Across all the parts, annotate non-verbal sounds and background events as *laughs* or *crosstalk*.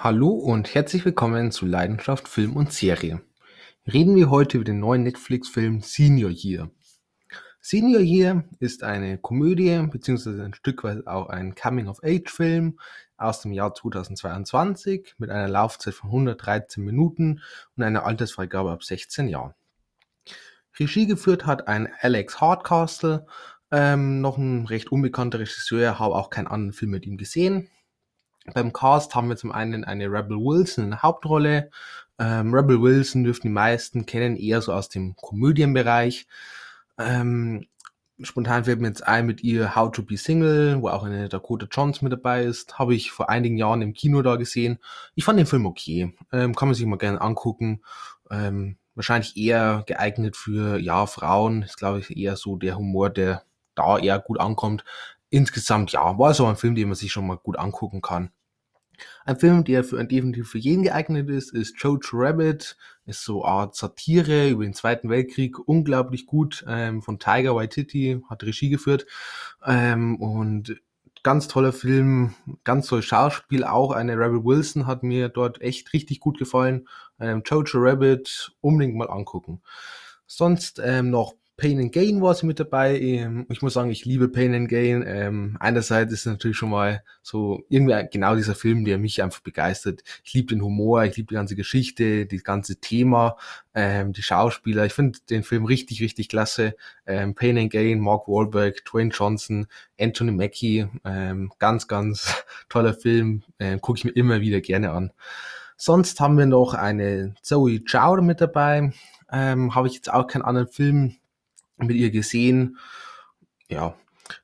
Hallo und herzlich willkommen zu Leidenschaft Film und Serie. Reden wir heute über den neuen Netflix-Film Senior Year. Senior Year ist eine Komödie bzw. ein Stück weit auch ein Coming-of-Age-Film aus dem Jahr 2022 mit einer Laufzeit von 113 Minuten und einer Altersfreigabe ab 16 Jahren. Regie geführt hat ein Alex Hardcastle, ähm, noch ein recht unbekannter Regisseur, habe auch keinen anderen Film mit ihm gesehen. Beim Cast haben wir zum einen eine Rebel Wilson in der Hauptrolle. Ähm, Rebel Wilson dürften die meisten kennen, eher so aus dem Komödienbereich. Ähm, spontan fällt mir jetzt ein mit ihr How to Be Single, wo auch eine Dakota Jones mit dabei ist. Habe ich vor einigen Jahren im Kino da gesehen. Ich fand den Film okay. Ähm, kann man sich mal gerne angucken. Ähm, wahrscheinlich eher geeignet für ja Frauen. Ist glaube ich eher so der Humor, der da eher gut ankommt. Insgesamt ja, war so ein Film, den man sich schon mal gut angucken kann. Ein Film, der für, definitiv für jeden geeignet ist, ist Jojo Rabbit. Ist so eine Art Satire über den Zweiten Weltkrieg. Unglaublich gut. Ähm, von Tiger Waititi, hat Regie geführt. Ähm, und ganz toller Film, ganz toll Schauspiel. Auch eine Rebel Wilson hat mir dort echt richtig gut gefallen. Ähm, Jojo Rabbit unbedingt mal angucken. Sonst ähm, noch Pain and Gain war sie mit dabei. Ähm, ich muss sagen, ich liebe Pain and Gain. Ähm, einerseits ist es natürlich schon mal so irgendwie genau dieser Film, der mich einfach begeistert. Ich liebe den Humor, ich liebe die ganze Geschichte, das ganze Thema, ähm, die Schauspieler. Ich finde den Film richtig, richtig klasse. Ähm, Pain and Gain, Mark Wahlberg, Dwayne Johnson, Anthony Mackie. Ähm, ganz, ganz *laughs* toller Film. Ähm, Gucke ich mir immer wieder gerne an. Sonst haben wir noch eine Zoe Chowder mit dabei. Ähm, Habe ich jetzt auch keinen anderen Film mit ihr gesehen. Ja,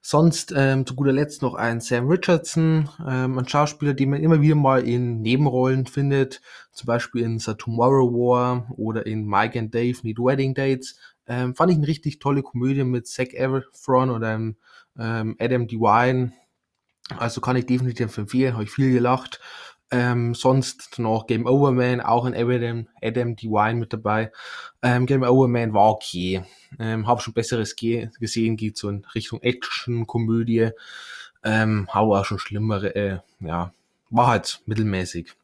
sonst ähm, zu guter Letzt noch ein Sam Richardson, ähm, ein Schauspieler, den man immer wieder mal in Nebenrollen findet, zum Beispiel in The Tomorrow War oder in Mike and Dave Need Wedding Dates. Ähm, fand ich eine richtig tolle Komödie mit Zac Efron oder ähm, Adam Devine. Also kann ich definitiv empfehlen, habe ich viel gelacht. Ähm, sonst noch Game Over Man, auch ein Adam, Adam Devine mit dabei. Ähm, Game Over Man war okay. Ähm, hab schon Besseres ge gesehen, geht so in Richtung Action, Komödie. Ähm, habe auch schon schlimmere, äh, ja, war halt mittelmäßig.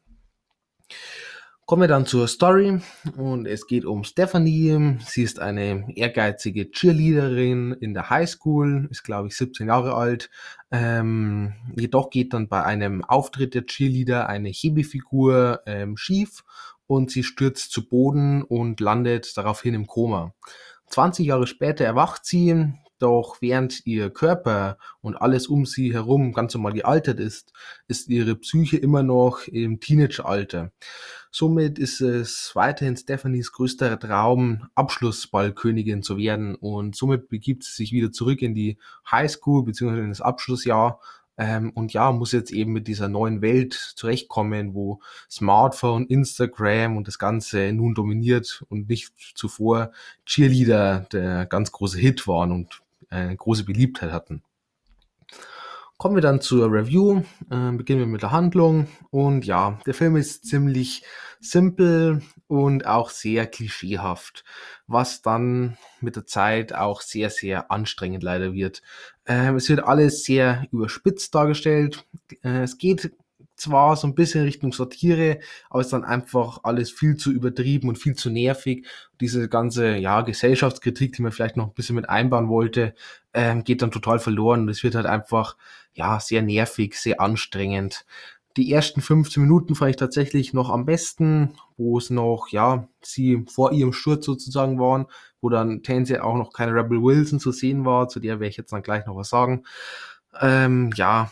Kommen wir dann zur Story und es geht um Stephanie. Sie ist eine ehrgeizige Cheerleaderin in der Highschool, ist glaube ich 17 Jahre alt. Ähm, jedoch geht dann bei einem Auftritt der Cheerleader eine Hebefigur ähm, schief und sie stürzt zu Boden und landet daraufhin im Koma. 20 Jahre später erwacht sie, doch während ihr Körper und alles um sie herum ganz normal gealtert ist, ist ihre Psyche immer noch im Teenageralter. Somit ist es weiterhin Stephanies größter Traum, Abschlussballkönigin zu werden und somit begibt sie sich wieder zurück in die Highschool bzw. in das Abschlussjahr ähm, und ja, muss jetzt eben mit dieser neuen Welt zurechtkommen, wo Smartphone, Instagram und das Ganze nun dominiert und nicht zuvor Cheerleader der ganz große Hit waren und eine große Beliebtheit hatten. Kommen wir dann zur Review. Äh, beginnen wir mit der Handlung. Und ja, der Film ist ziemlich simpel und auch sehr klischeehaft, was dann mit der Zeit auch sehr, sehr anstrengend leider wird. Ähm, es wird alles sehr überspitzt dargestellt. Äh, es geht zwar so ein bisschen Richtung Satire, aber es ist dann einfach alles viel zu übertrieben und viel zu nervig. Diese ganze ja, Gesellschaftskritik, die man vielleicht noch ein bisschen mit einbauen wollte, ähm, geht dann total verloren und es wird halt einfach ja sehr nervig, sehr anstrengend. Die ersten 15 Minuten fand ich tatsächlich noch am besten, wo es noch, ja, sie vor ihrem Sturz sozusagen waren, wo dann tendenziell auch noch keine Rebel Wilson zu sehen war, zu der werde ich jetzt dann gleich noch was sagen. Ähm, ja,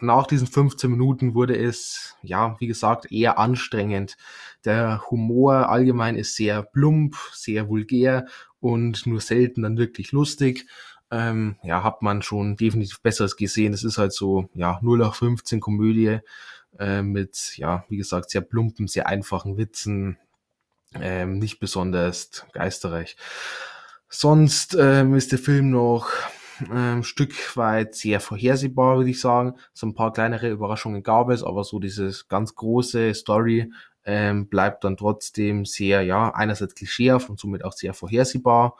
nach diesen 15 Minuten wurde es, ja, wie gesagt, eher anstrengend. Der Humor allgemein ist sehr plump, sehr vulgär und nur selten dann wirklich lustig. Ähm, ja, hat man schon definitiv Besseres gesehen. Es ist halt so, ja, 0 nach 15 Komödie äh, mit, ja, wie gesagt, sehr plumpen, sehr einfachen Witzen. Ähm, nicht besonders geisterreich. Sonst ähm, ist der Film noch ähm, Stück weit sehr vorhersehbar, würde ich sagen. So ein paar kleinere Überraschungen gab es, aber so dieses ganz große Story ähm, bleibt dann trotzdem sehr, ja, einerseits klischeehaft und somit auch sehr vorhersehbar.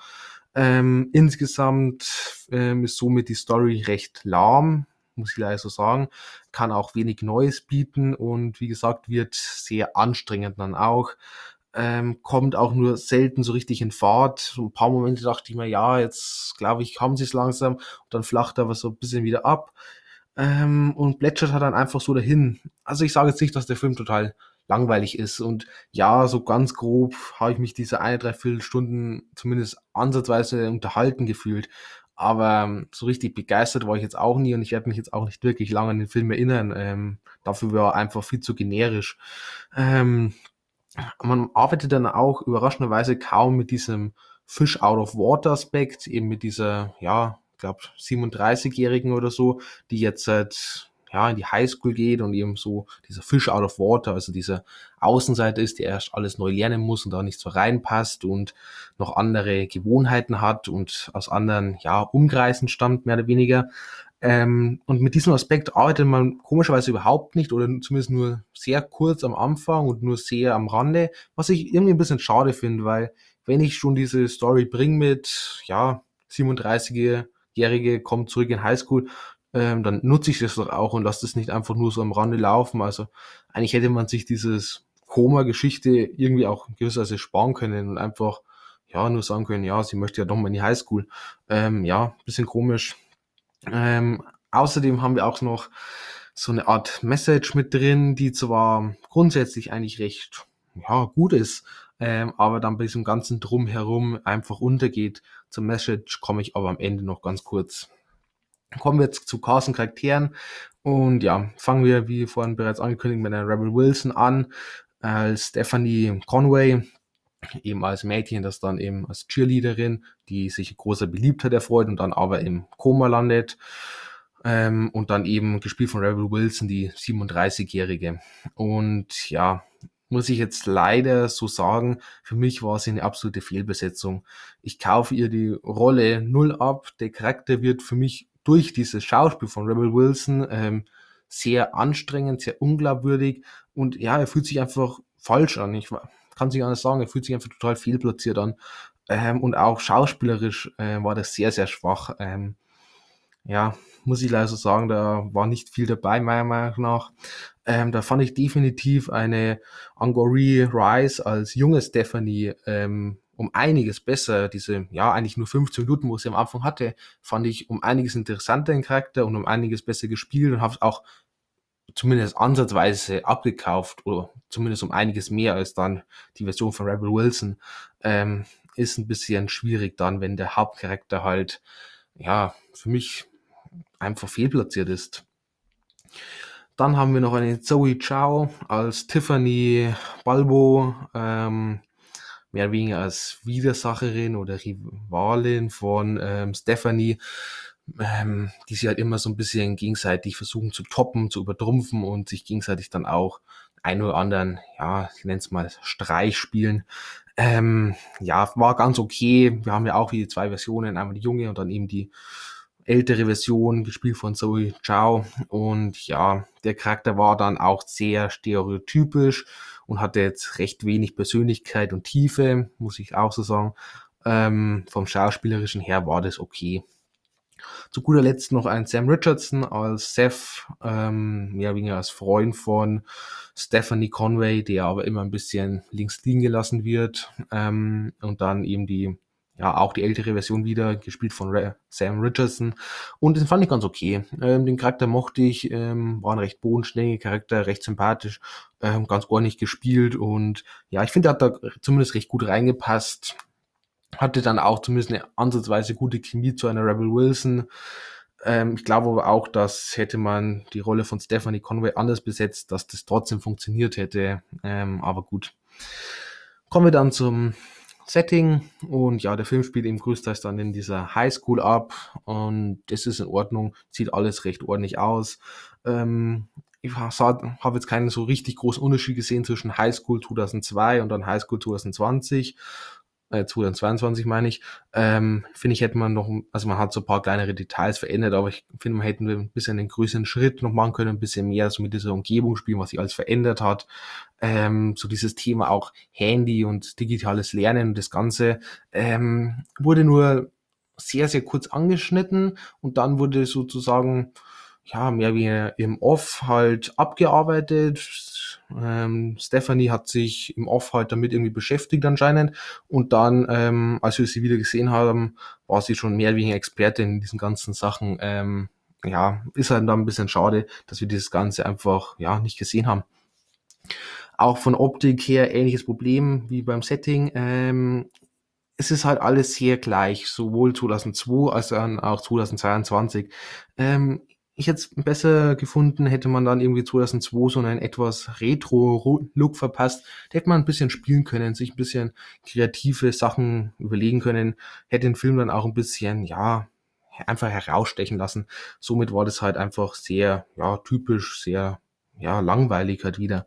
Ähm, insgesamt ähm, ist somit die Story recht lahm. muss ich leider so sagen. Kann auch wenig Neues bieten und wie gesagt, wird sehr anstrengend dann auch. Ähm, kommt auch nur selten so richtig in Fahrt. So ein paar Momente dachte ich mir, ja, jetzt glaube ich, haben sie es langsam und dann flacht er aber so ein bisschen wieder ab. Ähm, und plätschert halt dann einfach so dahin. Also ich sage jetzt nicht, dass der Film total langweilig ist. Und ja, so ganz grob habe ich mich diese eine, dreiviertel Stunden zumindest ansatzweise unterhalten gefühlt. Aber ähm, so richtig begeistert war ich jetzt auch nie und ich werde mich jetzt auch nicht wirklich lange an den Film erinnern. Ähm, dafür war er einfach viel zu generisch. Ähm, man arbeitet dann auch überraschenderweise kaum mit diesem Fish out of Water Aspekt, eben mit dieser, ja, ich glaube 37-Jährigen oder so, die jetzt seit ja, in die Highschool geht und eben so dieser Fish out of water, also dieser Außenseiter ist, der erst alles neu lernen muss und da nicht so reinpasst und noch andere Gewohnheiten hat und aus anderen, ja, Umkreisen stammt, mehr oder weniger. Ähm, und mit diesem Aspekt arbeitet man komischerweise überhaupt nicht oder zumindest nur sehr kurz am Anfang und nur sehr am Rande, was ich irgendwie ein bisschen schade finde, weil wenn ich schon diese Story bringe mit, ja, 37-Jährige kommt zurück in Highschool, ähm, dann nutze ich das doch auch und lasse das nicht einfach nur so am Rande laufen. Also eigentlich hätte man sich dieses Koma-Geschichte irgendwie auch in gewisser Weise sparen können und einfach ja nur sagen können, ja, sie möchte ja doch mal in die Highschool. Ähm, ja, bisschen komisch. Ähm, außerdem haben wir auch noch so eine Art Message mit drin, die zwar grundsätzlich eigentlich recht ja, gut ist, ähm, aber dann bei diesem ganzen Drumherum einfach untergeht. Zur Message komme ich aber am Ende noch ganz kurz. Kommen wir jetzt zu Carson Charakteren und ja, fangen wir, wie vorhin bereits angekündigt, mit der Rebel Wilson an, als Stephanie Conway, eben als Mädchen, das dann eben als Cheerleaderin, die sich großer Beliebtheit erfreut und dann aber im Koma landet. Ähm, und dann eben gespielt von Rebel Wilson, die 37-Jährige. Und ja, muss ich jetzt leider so sagen, für mich war sie eine absolute Fehlbesetzung. Ich kaufe ihr die Rolle null ab. Der Charakter wird für mich durch dieses Schauspiel von Rebel Wilson ähm, sehr anstrengend, sehr unglaubwürdig und ja, er fühlt sich einfach falsch an. Ich kann sich anders sagen, er fühlt sich einfach total fehlplatziert an. Ähm, und auch schauspielerisch äh, war das sehr, sehr schwach. Ähm, ja, muss ich leider so sagen, da war nicht viel dabei, meiner Meinung nach. Ähm, da fand ich definitiv eine Angori Rice als junge Stephanie ähm, um einiges besser. Diese, ja, eigentlich nur 15 Minuten, wo sie am Anfang hatte, fand ich um einiges interessanter in Charakter und um einiges besser gespielt und habe es auch zumindest ansatzweise abgekauft oder zumindest um einiges mehr als dann die Version von Rebel Wilson. Ähm, ist ein bisschen schwierig dann, wenn der Hauptcharakter halt, ja, für mich einfach fehlplatziert ist. Dann haben wir noch eine Zoe Chow als Tiffany Balbo. Ähm, mehr oder weniger als Widersacherin oder Rivalin von ähm, Stephanie, ähm, die sie halt immer so ein bisschen gegenseitig versuchen zu toppen, zu übertrumpfen und sich gegenseitig dann auch ein oder anderen, ja, ich nenne es mal Streich spielen. Ähm, ja, war ganz okay. Wir haben ja auch hier zwei Versionen, einmal die junge und dann eben die ältere Version, gespielt von Zoe Chow. Und ja, der Charakter war dann auch sehr stereotypisch und hatte jetzt recht wenig Persönlichkeit und Tiefe, muss ich auch so sagen. Ähm, vom Schauspielerischen her war das okay. Zu guter Letzt noch ein Sam Richardson als Seth, ähm, oder weniger als Freund von Stephanie Conway, der aber immer ein bisschen links liegen gelassen wird. Ähm, und dann eben die ja, auch die ältere Version wieder, gespielt von Re Sam Richardson. Und den fand ich ganz okay. Ähm, den Charakter mochte ich, ähm, war ein recht bodenständiger Charakter, recht sympathisch, ähm, ganz ordentlich gespielt und ja, ich finde, er hat da zumindest recht gut reingepasst. Hatte dann auch zumindest eine ansatzweise gute Chemie zu einer Rebel Wilson. Ähm, ich glaube aber auch, dass hätte man die Rolle von Stephanie Conway anders besetzt, dass das trotzdem funktioniert hätte. Ähm, aber gut. Kommen wir dann zum Setting und ja, der Film spielt eben größtenteils dann in dieser Highschool ab und das ist in Ordnung, sieht alles recht ordentlich aus. Ähm, ich habe jetzt keinen so richtig großen Unterschied gesehen zwischen Highschool 2002 und dann Highschool 2020 äh, 2022 meine ich, ähm, finde ich, hätte man noch, also man hat so ein paar kleinere Details verändert, aber ich finde, man hätte ein bisschen einen größeren Schritt noch machen können, ein bisschen mehr so mit dieser Umgebung spielen, was sich alles verändert hat. Ähm, so dieses Thema auch Handy und digitales Lernen und das Ganze ähm, wurde nur sehr, sehr kurz angeschnitten und dann wurde sozusagen ja, mehr wie im Off halt abgearbeitet. Ähm, Stephanie hat sich im Off halt damit irgendwie beschäftigt anscheinend. Und dann, ähm, als wir sie wieder gesehen haben, war sie schon mehr wie eine Expertin in diesen ganzen Sachen. Ähm, ja, ist halt dann ein bisschen schade, dass wir dieses Ganze einfach, ja, nicht gesehen haben. Auch von Optik her ähnliches Problem wie beim Setting. Ähm, es ist halt alles sehr gleich, sowohl 2002 als auch 2022. Ähm, ich es besser gefunden, hätte man dann irgendwie 2002 so einen etwas Retro-Look verpasst. Da hätte man ein bisschen spielen können, sich ein bisschen kreative Sachen überlegen können, hätte den Film dann auch ein bisschen, ja, einfach herausstechen lassen. Somit war das halt einfach sehr, ja, typisch, sehr, ja, langweilig halt wieder.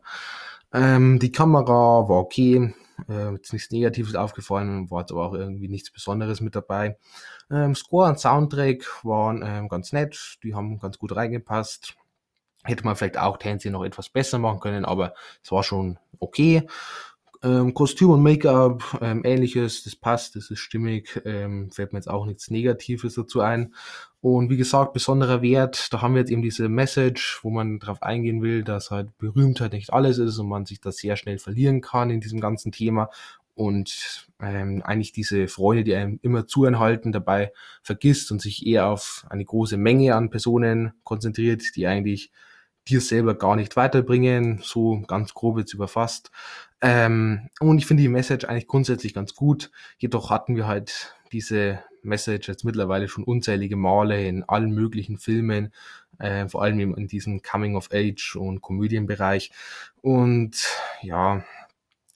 Ähm, die Kamera war okay, äh, jetzt nichts Negatives aufgefallen, war jetzt aber auch irgendwie nichts Besonderes mit dabei. Ähm, Score und Soundtrack waren ähm, ganz nett, die haben ganz gut reingepasst. Hätte man vielleicht auch Tansy noch etwas besser machen können, aber es war schon okay. Ähm, Kostüm und Make-up, ähm, ähnliches, das passt, das ist stimmig, ähm, fällt mir jetzt auch nichts Negatives dazu ein. Und wie gesagt, besonderer Wert, da haben wir jetzt eben diese Message, wo man darauf eingehen will, dass halt Berühmtheit nicht alles ist und man sich das sehr schnell verlieren kann in diesem ganzen Thema und ähm, eigentlich diese Freunde, die einem immer zuenthalten, dabei vergisst und sich eher auf eine große Menge an Personen konzentriert, die eigentlich dir selber gar nicht weiterbringen, so ganz grob jetzt überfasst. Ähm, und ich finde die Message eigentlich grundsätzlich ganz gut. Jedoch hatten wir halt diese Message jetzt mittlerweile schon unzählige Male in allen möglichen Filmen, äh, vor allem in diesem Coming-of-Age und Komödienbereich. Und ja,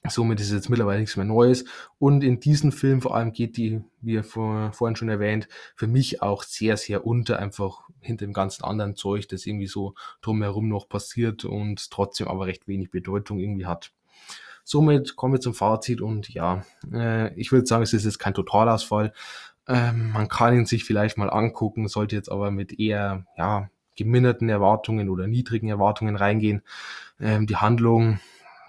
Somit ist es jetzt mittlerweile nichts mehr Neues. Und in diesem Film vor allem geht die, wie vor, vorhin schon erwähnt, für mich auch sehr, sehr unter, einfach hinter dem ganzen anderen Zeug, das irgendwie so drumherum noch passiert und trotzdem aber recht wenig Bedeutung irgendwie hat. Somit kommen wir zum Fazit und ja, äh, ich würde sagen, es ist jetzt kein Totalausfall. Ähm, man kann ihn sich vielleicht mal angucken, sollte jetzt aber mit eher, ja, geminderten Erwartungen oder niedrigen Erwartungen reingehen. Ähm, die Handlung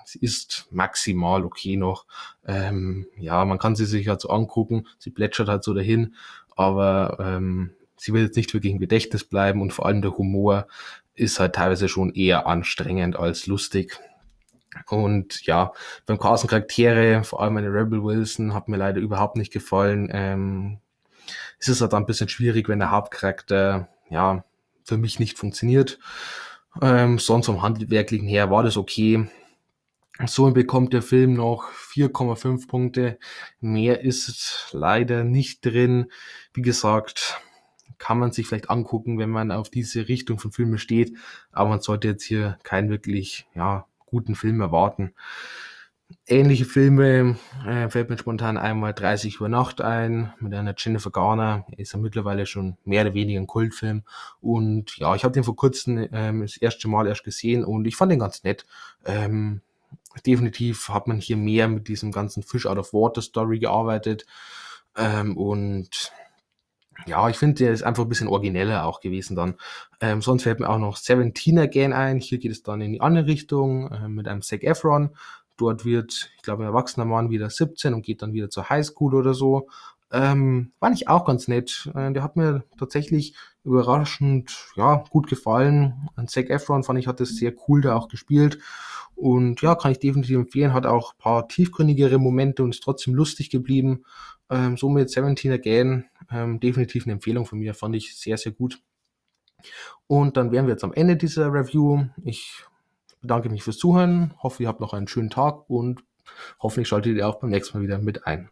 sie ist maximal okay noch. Ähm, ja, man kann sie sich halt so angucken, sie plätschert halt so dahin, aber ähm, sie will jetzt nicht wirklich im Gedächtnis bleiben und vor allem der Humor ist halt teilweise schon eher anstrengend als lustig. Und ja, beim Carson Charaktere, vor allem eine Rebel Wilson, hat mir leider überhaupt nicht gefallen. Ähm, es ist halt ein bisschen schwierig, wenn der Hauptcharakter, ja, für mich nicht funktioniert. Ähm, sonst vom Handwerklichen her war das okay. So bekommt der Film noch 4,5 Punkte. Mehr ist leider nicht drin. Wie gesagt, kann man sich vielleicht angucken, wenn man auf diese Richtung von Filmen steht. Aber man sollte jetzt hier keinen wirklich ja, guten Film erwarten. Ähnliche Filme äh, fällt mir spontan einmal 30 Uhr Nacht ein mit einer Jennifer Garner. Ist ja mittlerweile schon mehr oder weniger ein Kultfilm. Und ja, ich habe den vor kurzem ähm, das erste Mal erst gesehen und ich fand den ganz nett. Ähm, definitiv hat man hier mehr mit diesem ganzen Fish out of Water Story gearbeitet. Ähm, und ja, ich finde, der ist einfach ein bisschen origineller auch gewesen dann. Ähm, sonst fällt mir auch noch Seventeen Again ein. Hier geht es dann in die andere Richtung äh, mit einem Zac Efron. Dort wird, ich glaube, ein erwachsener Mann wieder 17 und geht dann wieder zur Highschool oder so. Ähm, war nicht auch ganz nett. Äh, der hat mir tatsächlich überraschend ja, gut gefallen. An Zac Efron fand ich, hat das sehr cool da auch gespielt. Und ja, kann ich definitiv empfehlen. Hat auch ein paar tiefgründigere Momente und ist trotzdem lustig geblieben. Ähm, somit 17 Again, ähm, definitiv eine Empfehlung von mir. Fand ich sehr, sehr gut. Und dann wären wir jetzt am Ende dieser Review. Ich bedanke mich fürs Zuhören. Hoffe, ihr habt noch einen schönen Tag und hoffentlich schaltet ihr auch beim nächsten Mal wieder mit ein.